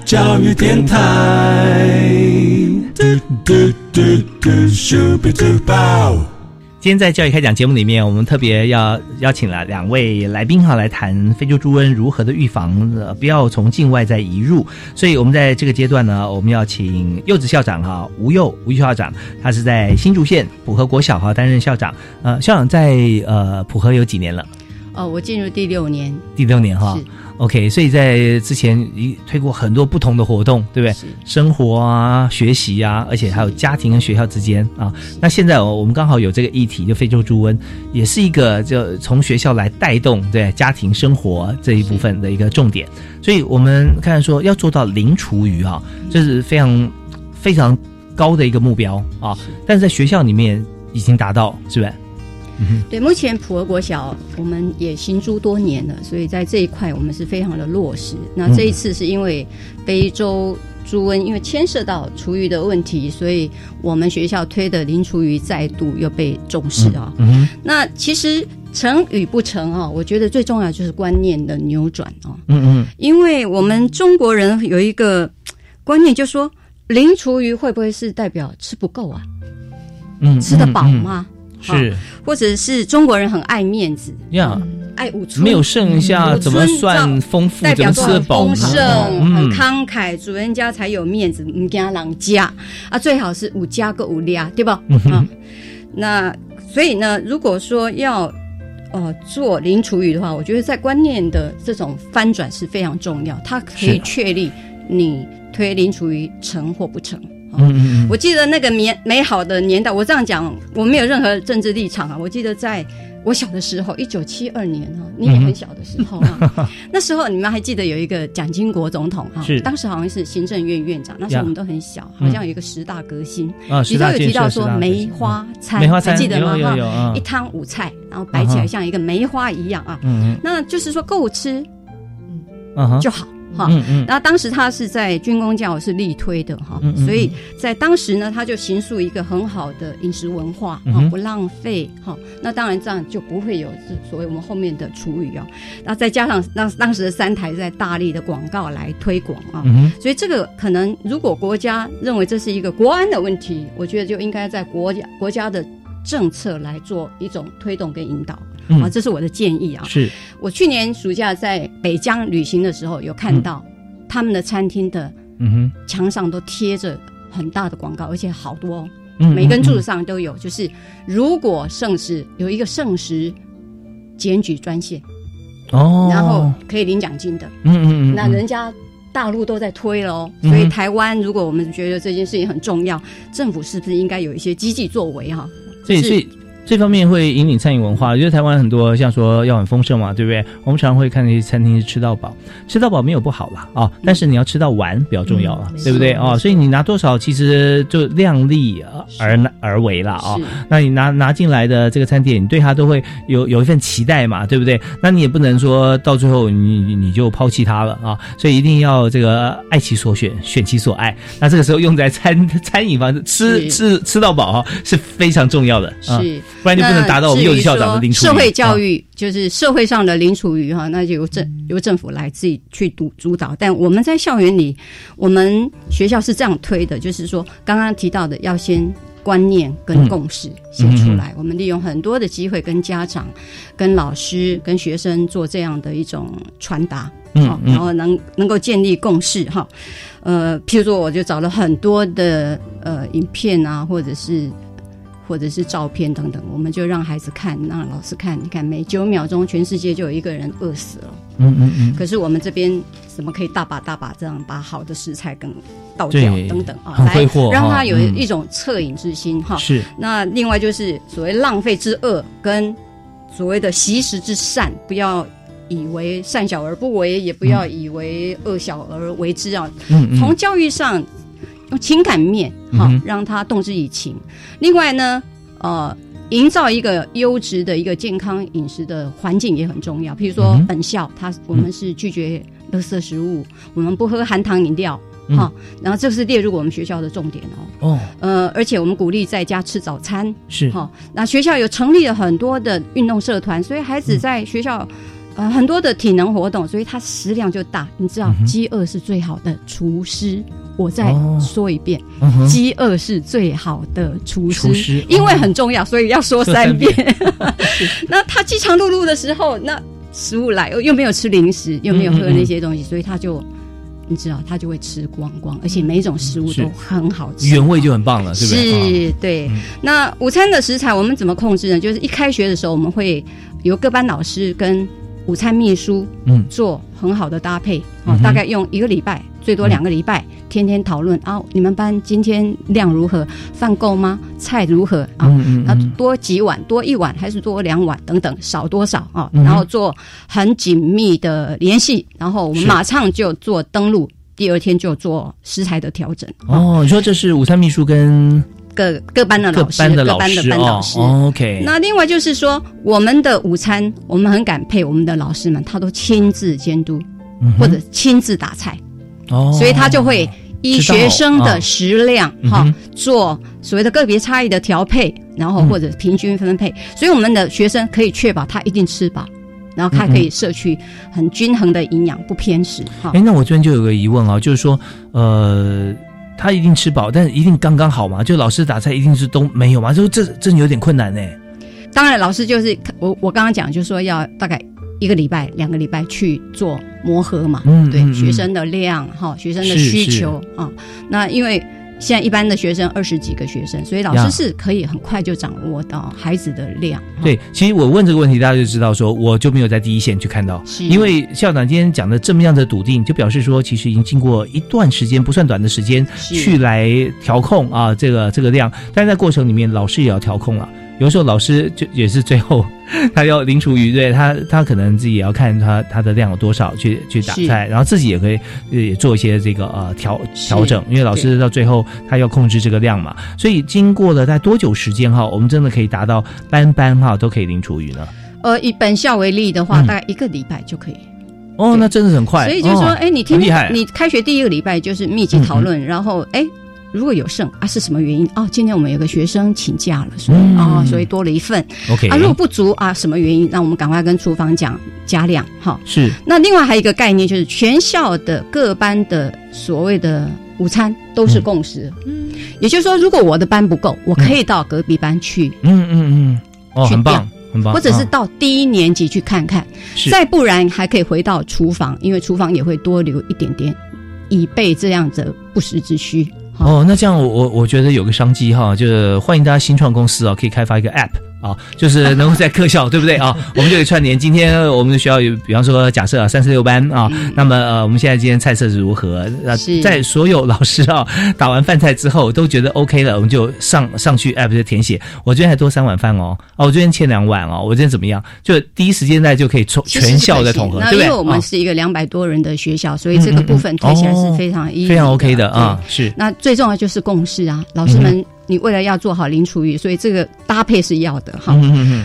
教育电台。嘟嘟嘟嘟咻比嘟爆今天在教育开讲节目里面，我们特别要邀请了两位来宾哈，来谈非洲猪瘟如何的预防，呃，不要从境外再移入。所以，我们在这个阶段呢，我们要请柚子校长哈，吴佑吴校长，他是在新竹县浦和国小哈担任校长。呃，校长在呃浦和有几年了？哦，我进入第六年，第六年哈。OK，所以在之前一推过很多不同的活动，对不对？生活啊，学习啊，而且还有家庭跟学校之间啊。那现在我们刚好有这个议题，就非洲猪瘟，也是一个就从学校来带动对家庭生活这一部分的一个重点。所以我们看说要做到零厨余啊，这是非常非常高的一个目标啊。但是在学校里面已经达到，是不是？对，目前普和国小我们也行诸多年了，所以在这一块我们是非常的落实。那这一次是因为非洲猪瘟，因为牵涉到厨余的问题，所以我们学校推的零厨余再度又被重视啊。那其实成与不成啊，我觉得最重要就是观念的扭转啊。嗯嗯，因为我们中国人有一个观念，就说零厨余会不会是代表吃不够啊？嗯，吃得饱吗？是，或者是中国人很爱面子，呀，爱五没有剩下怎么算丰富？代表吃饱丰盛，很慷慨，主人家才有面子，唔惊人家啊，最好是五家个五俩，对吧？啊，那所以呢，如果说要呃做零厨余的话，我觉得在观念的这种翻转是非常重要，它可以确立你推零厨余成或不成。嗯嗯我记得那个年美好的年代，我这样讲，我没有任何政治立场啊。我记得在我小的时候，一九七二年哈，你也很小的时候啊，那时候你们还记得有一个蒋经国总统哈，当时好像是行政院院长，那时候我们都很小，好像有一个十大革新啊，里头有提到说梅花餐，梅花餐记得吗？哈，一汤五菜，然后摆起来像一个梅花一样啊，嗯，那就是说够吃，嗯，就好。哈，嗯嗯。那当时他是在军工教是力推的哈，所以在当时呢，他就形塑一个很好的饮食文化哈，不浪费哈。那当然这样就不会有所谓我们后面的厨余啊。那再加上当当时的三台在大力的广告来推广啊，所以这个可能如果国家认为这是一个国安的问题，我觉得就应该在国家国家的政策来做一种推动跟引导。啊，这是我的建议啊！是我去年暑假在北疆旅行的时候，有看到他们的餐厅的墙上都贴着很大的广告，而且好多，每根柱子上都有。就是如果圣食有一个圣食检举专线哦，然后可以领奖金的。嗯嗯嗯，那人家大陆都在推喽，所以台湾如果我们觉得这件事情很重要，政府是不是应该有一些积极作为哈？所以。这方面会引领餐饮文化，我觉得台湾很多像说要很丰盛嘛，对不对？我们常常会看那些餐厅是吃到饱，吃到饱没有不好啦啊，但是你要吃到完比较重要了，对不对啊？所以你拿多少其实就量力而而为了啊。那你拿拿进来的这个餐点，你对它都会有有一份期待嘛，对不对？那你也不能说到最后你你就抛弃它了啊。所以一定要这个爱其所选，选其所爱。那这个时候用在餐餐饮方吃吃吃到饱啊是非常重要的，是。不然就不能达到我们幼稚校长的零社会教育，就是社会上的零厨余哈，那就由政由政府来自己去主主导。但我们在校园里，我们学校是这样推的，就是说刚刚提到的，要先观念跟共识先出来。我们利用很多的机会跟家长、跟老师、跟学生做这样的一种传达，嗯，然后能能够建立共识哈。呃，譬如说，我就找了很多的呃影片啊，或者是。或者是照片等等，我们就让孩子看，让老师看。你看，每九秒钟，全世界就有一个人饿死了。嗯嗯嗯。可是我们这边怎么可以大把大把这样把好的食材跟倒掉等等啊？来让他有一种恻隐之心哈。是。那另外就是所谓浪费之恶跟所谓的惜食之善，不要以为善小而不为，也不要以为恶小而为之啊。嗯嗯。从教育上。用情感面，哈，让他动之以情。另外呢，呃，营造一个优质的一个健康饮食的环境也很重要。譬如说，本校它我们是拒绝垃圾食物，我们不喝含糖饮料，哈。然后这是列入我们学校的重点哦。哦，呃，而且我们鼓励在家吃早餐，是哈。那学校有成立了很多的运动社团，所以孩子在学校。呃很多的体能活动，所以它食量就大。你知道饥饿是最好的厨师。我再哦说一遍饥饿是最好的厨师，因为哦很重要，所以要说说三三遍。那他饥肠辘辘的时候，那食物来又没有吃零食，又没有喝那些东西，所以他就。你知道，他就会吃光光，而且每一种食物都很好吃，原味就很棒了，是不对？啊是，对。那午餐的食材我们怎么控制呢？就是一开学的时候，我们会由各班老师跟午餐秘书，嗯做很好的搭配，嗯大概用一个礼拜，最多两个礼拜，天天讨论啊，你们班今天量如何，饭够吗？菜如何啊？多几碗，多一碗还是多两碗等等，少多少啊？然后做很紧密的联系，然后我们是马上就做登录，第二天就做食材的调整。哦，你说这是午餐秘书跟各各班的老师，班的老各班的班导师。哦，OK 那另外就是说，我们的午餐，我们很感佩我们的老师们，他都亲自监督、嗯或者亲自打菜，哦，所以他就会依学生啊的食量哈、做所谓的个别差异的调配，然后嗯或者平均分配，所以我们的学生可以确保他一定吃饱。然后他可以摄取很均衡的营养，不偏食哈。哎，那我这边就有个疑问啊，就是说，呃，他一定吃饱，但是一定刚刚好嘛？就老师打菜一定是都没有嘛？就这这有点困难呢。当然，老师就是我我刚刚讲，就是说要大概一个礼拜、两个礼拜去做磨合嘛。对、嗯对嗯学生的量哈，学生的需求啊。那因为现在一般的学生二十几个学生，所以老师是可以很快就掌握到孩子的量。对，其实我问这个问题，大家就知道说，我就没有在第一线去看到，因为校长今天讲的这么样的笃定，就表示说，其实已经经过一段时间不算短的时间去来调控啊，这个这个量，但是在过程里面，老师也要调控了。有时候老师就也是最后 他要零厨余，对他他可能自己也要看他他的量有多少去去打是菜，然后自己也可以呃也做一些这个呃调是调整，因为老师到最后他要控制这个量嘛，所以经过了在多久时间哈，我们真的可以达到班班哈都可以零厨余呢？呃，以本校为例的话，嗯大概一个礼拜就可以。哦，那真的很快。所以就是说，哦哎、你天很厉害嗯天你开学第一个礼拜就是密集讨论，然后哎。如果有剩啊，是什么原因？哦，今天我们有个学生请假了，所以嗯哦，所以多了一份。OK 啊，如果不足啊，什么原因？那我们赶快跟厨房讲加量哈。是那另外还有一个概念，就是全校的各班的所谓的午餐都是共识。嗯，也就是说，如果我的班不够，我可以到隔壁班去，嗯嗯嗯，哦，去很棒，很棒，或者是啊到低一年级去看看。是再不然还可以回到厨房，因为厨房也会多留一点点，以备这样的不时之需。哦，那这样我我我觉得有个商机哈，就是欢迎大家新创公司啊，可以开发一个 App 啊，就是能够在各校，对不对啊？我们就可以串联。今天我们的学校有，比方说假设啊，三十六班啊，那么呃，我们现在今天菜色是如何？呃，嗯是在所有老师啊 打完饭菜之后都觉得 OK 了，我们就上上去 App 就填写。我今天还多三碗饭哦，哦，我今天欠两碗哦，我今天怎么样？就第一时间在就可以从全校的统合，那对不对？因为我们啊是一个两百多人的学校，所以这个部分推起来是非常非常 OK 的啊，是那最重要就是共识啊，老师嗯们，你为了要做好零厨余，所以这个搭配是要的哈。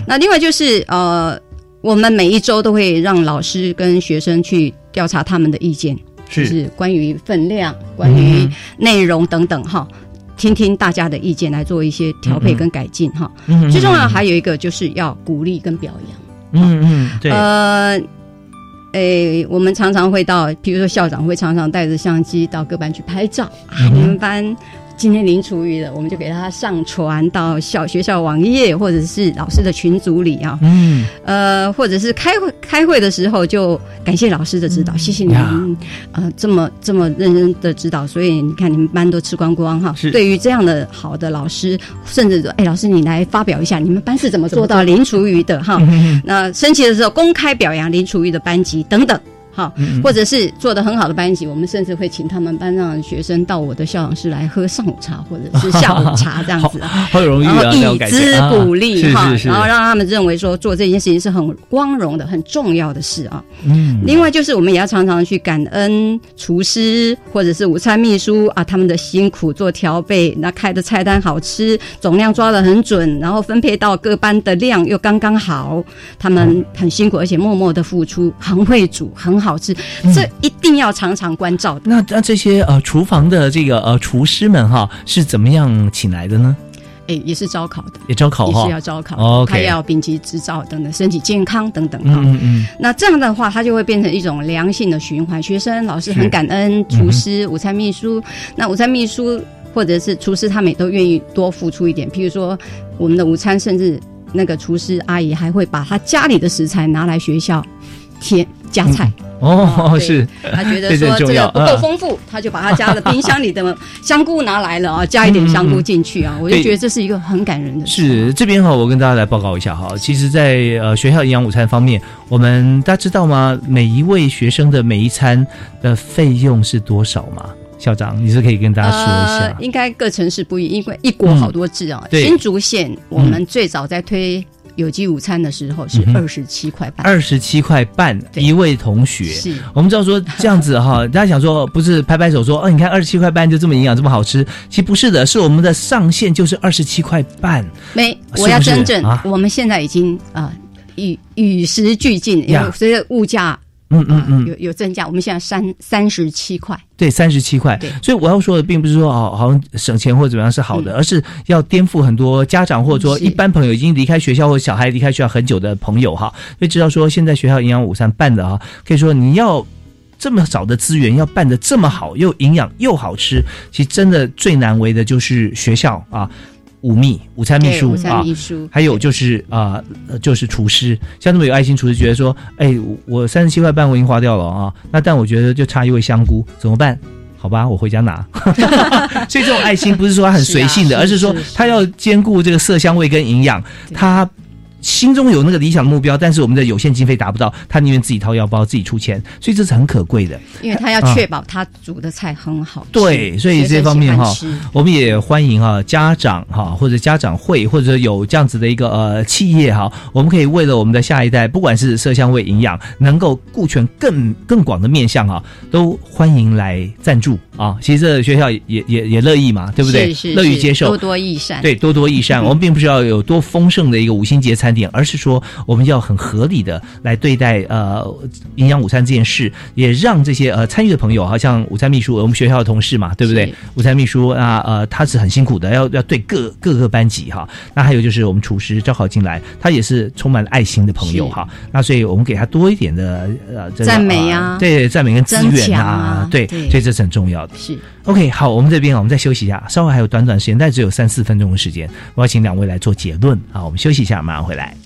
那另外就是呃，我们每一周都会让老师跟学生去调查他们的意见，是就是关于分量、关于嗯内容等等哈。听听大家的意见，来做一些调配跟改进哈。嗯嗯最重要的还有一个就是要鼓励跟表扬。嗯嗯，对，呃，诶，我们常常会到，比如说校长会常常带着相机到各班去拍照啊，嗯你们班。今天零厨余的，我们就给他上传到小学校网页，或者是老师的群组里啊。嗯，呃，或者是开会开会的时候，就感谢老师的指导，谢谢你们呃这么这么认真的指导，所以你看你们班都吃光光哈。是对于这样的好的老师，甚至说，哎，老师你来发表一下，你们班是怎么做到零厨余的哈？嗯那升旗的时候公开表扬零厨余的班级等等。好或者是做的很好的班级，我们甚至会请他们班上的学生到我的校长室来喝上午茶或者是下午茶这样子啊。然后啊，以资啊鼓励哈，然后让他们认为说做这件事情是很光荣的、很重要的事啊。嗯，另外就是我们也要常常去感恩厨师或者是午餐秘书啊，他们的辛苦做调配，那开的菜单好吃，总量抓的很准，然后分配到各班的量又刚刚好，他们很辛苦，而且默默的付出，很会煮，很好吃，这一定要常常关照的。那那这些呃厨房的这个呃厨师们哈是怎么样请来的呢？哎，也是招考的，也招考哈，也是要招考。他要丙级执照等等，身体健康等等哈。嗯嗯嗯，那这样的话，它就会变成一种良性的循环。学生、老师很感恩，嗯厨师、午餐秘书，那午餐秘书或者是厨师，他们也都愿意多付出一点。譬如说，我们的午餐，甚至那个厨师阿姨还会把他家里的食材拿来学校添加菜。哦，对是，他觉得这说这个不够嗯丰富，他就把他家的冰箱里的香菇拿来了啊，加一点香菇进去啊，我就对觉得这是一个很感人的事。是这边哈，我跟大家来报告一下哈。其实在，呃学校营养午餐方面，我们大家知道吗？每一位学生的每一餐的费用是多少吗？校长，你是可以跟大家说一下。呃，应该各城市不一，因为一国好多制啊。嗯新竹县我们最早在推有机午餐的时候是二十七块半，二十七块半一位同学，是。我们知道说这样子哈，大家想说不是拍拍手说哦，你看二十七块半就这么营养这么好吃，其实不是的，是我们的上限就是二十七块半。没，我要不是？更正啊，我们现在已经啊与与时俱进，因呀。为随着物价嗯嗯嗯，有有增加，我们现在三三十七块。对，三十七块。所以我要说的，并不是说哦，好像省钱或者怎么样是好嗯的，而是要颠覆很多家长或者说一般朋友已经离开学校或小孩离开学校很久的朋友哈，会知道说现在学校营养午餐办的啊，可以说你要。这么少的资源要办的这么好，又营养又好吃，其实真的最难为的就是学校啊，午秘、午餐秘书啊还有就是啊、呃就是厨师，像这么有爱心厨师，觉得说，哎，我三十七块半我已经花掉了啊，那但我觉得就差一味香菇，怎么办？好吧，我回家拿。所以这种爱心不是说他很随性的，是啊而是说是是他要兼顾这个色香味跟营养，他。心中有那个理想目标，但是我们的有限经费达不到，他宁愿自己掏腰包，自己出钱，所以这是很可贵的。因为他要确保他煮的菜很好吃。对，所以这方面哈我们也欢迎啊家长哈或者家长会或者有这样子的一个呃企业哈，我们可以为了我们的下一代，不管是色香味营养，能够顾全更更广的面向啊，都欢迎来赞助啊。其实这学校也也也乐意嘛，对不对？是是乐于接受，多多益善对，多多益善。我们并不是要有多丰盛的一个五星级餐点，而是说我们要很合理的来对待呃营养午餐这件事，也让这些呃参与的朋友，好像午餐秘书，我们学校的同事嘛，对不对？午餐秘书啊呃他是很辛苦的，要要对各各个班级哈。那还有就是我们厨师招考进来，他也是充满了爱心的朋友哈。那所以我们给他多一点的呃赞美啊呃对赞美跟资增源强啊对，对所以这是很重要的。是 OK，好，我们这边，我们再休息一下，稍微还有短短时间，但只有三四分钟的时间，我要请两位来做结论啊。我们休息一下，马上回来。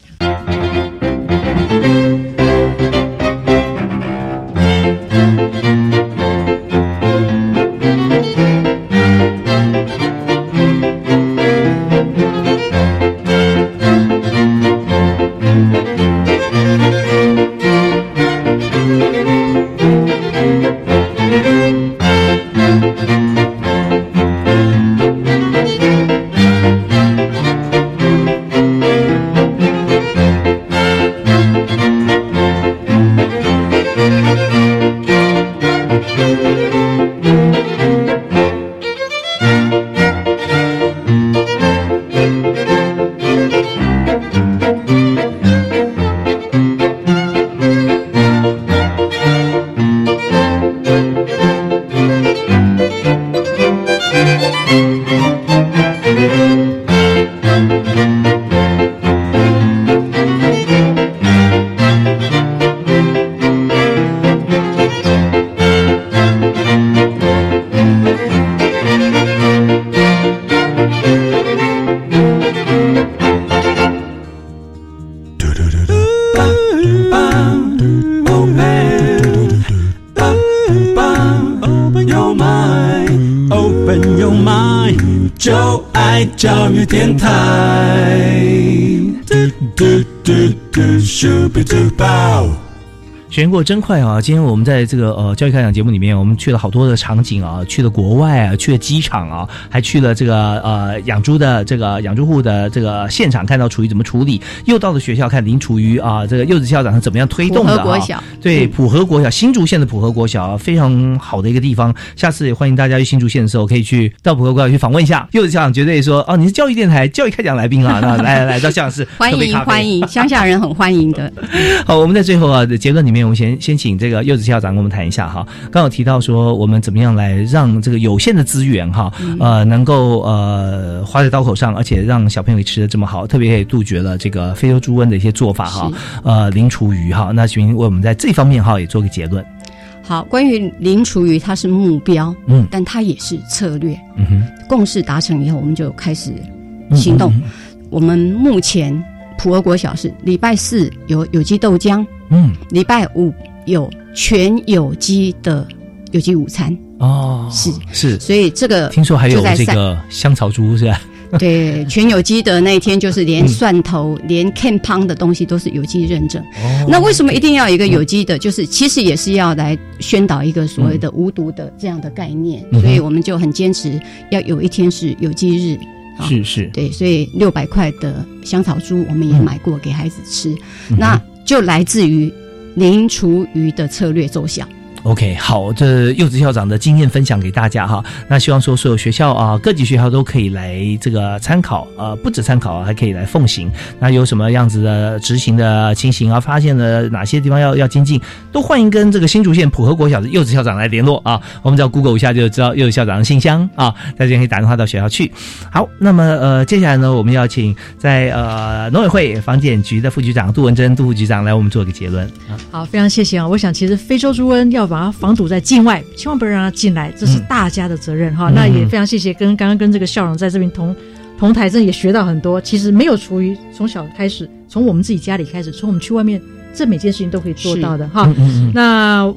教育电台。嘟嘟嘟嘟，Super Duper。时间过得真快啊！今天我们在这个呃教育开讲节目里面，我们去了好多的场景啊，去了国外啊，去了机场啊，还去了这个呃养猪的这个养猪户的这个现场，看到厨余怎么处理，又到了学校看林厨余啊，这个柚子校长是怎么样推动的、啊。普和国小对，嗯普和国小，新竹县的普和国小非常好的一个地方。下次也欢迎大家去新竹县的时候，可以去到普和国小去访问一下。柚子校长绝对说哦，你是教育电台教育开讲来宾啊，那来来来到校长室 欢迎欢迎，乡下人很欢迎的。好，我们在最后啊的结论里面。面，我们先先请这个柚子校长跟我们谈一下哈。刚有提到说，我们怎么样来让这个有限的资源哈，呃，能够呃花在刀口上，而且让小朋友吃的这么好，特别也杜绝了这个非洲猪瘟的一些做法哈，呃，零厨余哈。那请为我们在这方面哈也做个结论。好，关于零厨余，它是目标，嗯，但它也是策略。嗯哼，共识达成以后，我们就开始行动。嗯我们目前普洱国小是礼拜四有有机豆浆，嗯，礼拜五有全有机的有机午餐。哦，是是，所以这个听说还有就在三这个香草猪是吧？对，全有机的那一天，就是连蒜头、连 can 胖的东西都是有机认证。哦那为什么一定要一个有机的？就是其实也是要来宣导一个所谓的无毒的这样的概念，嗯所以我们就很坚持要有一天是有机日。啊是是，对，所以六百块的香草猪我们也买过给孩子吃，嗯那就来自于零厨余的策略奏效。OK，好，这柚子校长的经验分享给大家哈。那希望说所有学校啊，各级学校都可以来这个参考，呃，不止参考，还可以来奉行。那有什么样子的执行的情形啊？发现了哪些地方要要精进，都欢迎跟这个新竹县普和国小的柚子校长来联络啊。我们只要 Google 一下就知道柚子校长的信箱啊，大家可以打电话到学校去。好，那么呃，接下来呢，我们要请在呃农委会防检局的副局长杜文珍杜副局长来我们做一个结论。好，非常谢谢啊！我想其实非洲猪瘟要把它防堵在境外，千万不要让它进来，这是大家的责任哈。嗯那也非常谢谢跟刚刚跟这个校长在这边同同台，真的也学到很多。其实没有厨余，从小开始，从我们自己家里开始，从我们去外面，这每件事情都可以做到的哈。那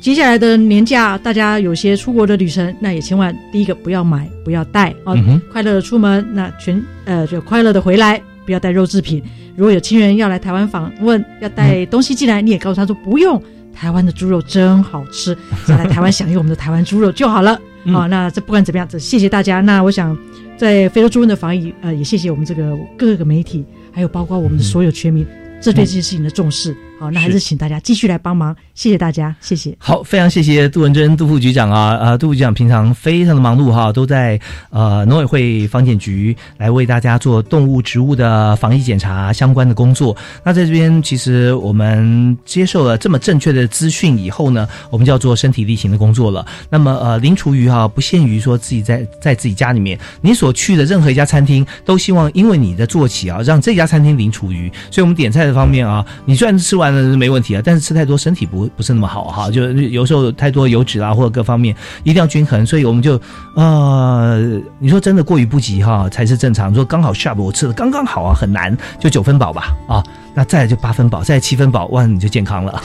接下来的年假，大家有些出国的旅程，那也千万第一个不要买，不要带啊，嗯快乐的出门，那全呃就快乐的回来，不要带肉制品。如果有亲人要来台湾访问，要带东西进来，你也告诉他说不用，台湾的猪肉真好吃，再来台湾享用我们的台湾猪肉就好了。嗯好、那这不管怎么样，这谢谢大家。那我想在非洲猪瘟的防疫，呃，也谢谢我们这个各个媒体，还有包括我们的所有全民，这对这些事情的重视。好，那还是是请大家继续来帮忙，谢谢大家，谢谢。好，非常谢谢杜文珍杜副局长啊，呃，杜副局长平常非常的忙碌哈，都在呃农委会防检局来为大家做动物、植物的防疫检查相关的工作。那在这边，其实我们接受了这么正确的资讯以后呢，我们就要做身体力行的工作了。那么呃，零厨余哈，不限于说自己在在自己家里面，你所去的任何一家餐厅，都希望因为你的做起啊，让这家餐厅零厨余。所以我们点菜的方面啊，你虽然吃完了是没问题啊，但是吃太多身体不不是那么好哈，就有时候太多油脂啊或者各方面一定要均衡。所以我们就呃，你说真的过于不及哈才是正常。如果刚好 sharp 我吃的刚刚好啊，很难就九分饱吧啊。那再来就八分饱，再来七分饱，哇，你就健康了。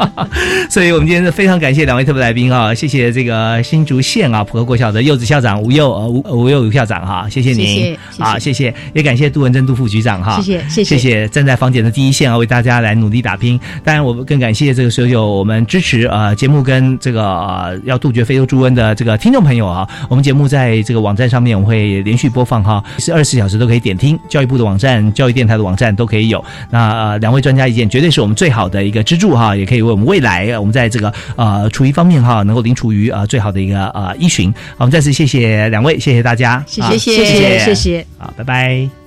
所以，我们今天是非常感谢两位特别来宾啊，谢谢这个新竹县啊普和国小的柚子校长吴佑呃吴吴佑吴校长哈，谢谢您谢谢谢啊，谢谢谢，也感谢杜文珍杜副局长哈，谢谢谢谢谢谢站在房检的第一线啊，为大家来努力打拼。当然，我们更感谢这个所有我们支持呃节目跟这个呃要杜绝非洲猪瘟的这个听众朋友啊，我们节目在这个网站上面我们会连续播放哈，是二十四小时都可以点听，教育部的网站、教育电台的网站都可以有。那呃两位专家意见绝对是我们最好的一个支柱哈，也可以为我们未来呃我们在这个呃厨余方面哈能够零厨余啊、呃、最好的一个呃依循。好，我们再次谢谢两位，谢谢大家，谢啊谢谢谢谢谢。好，拜拜。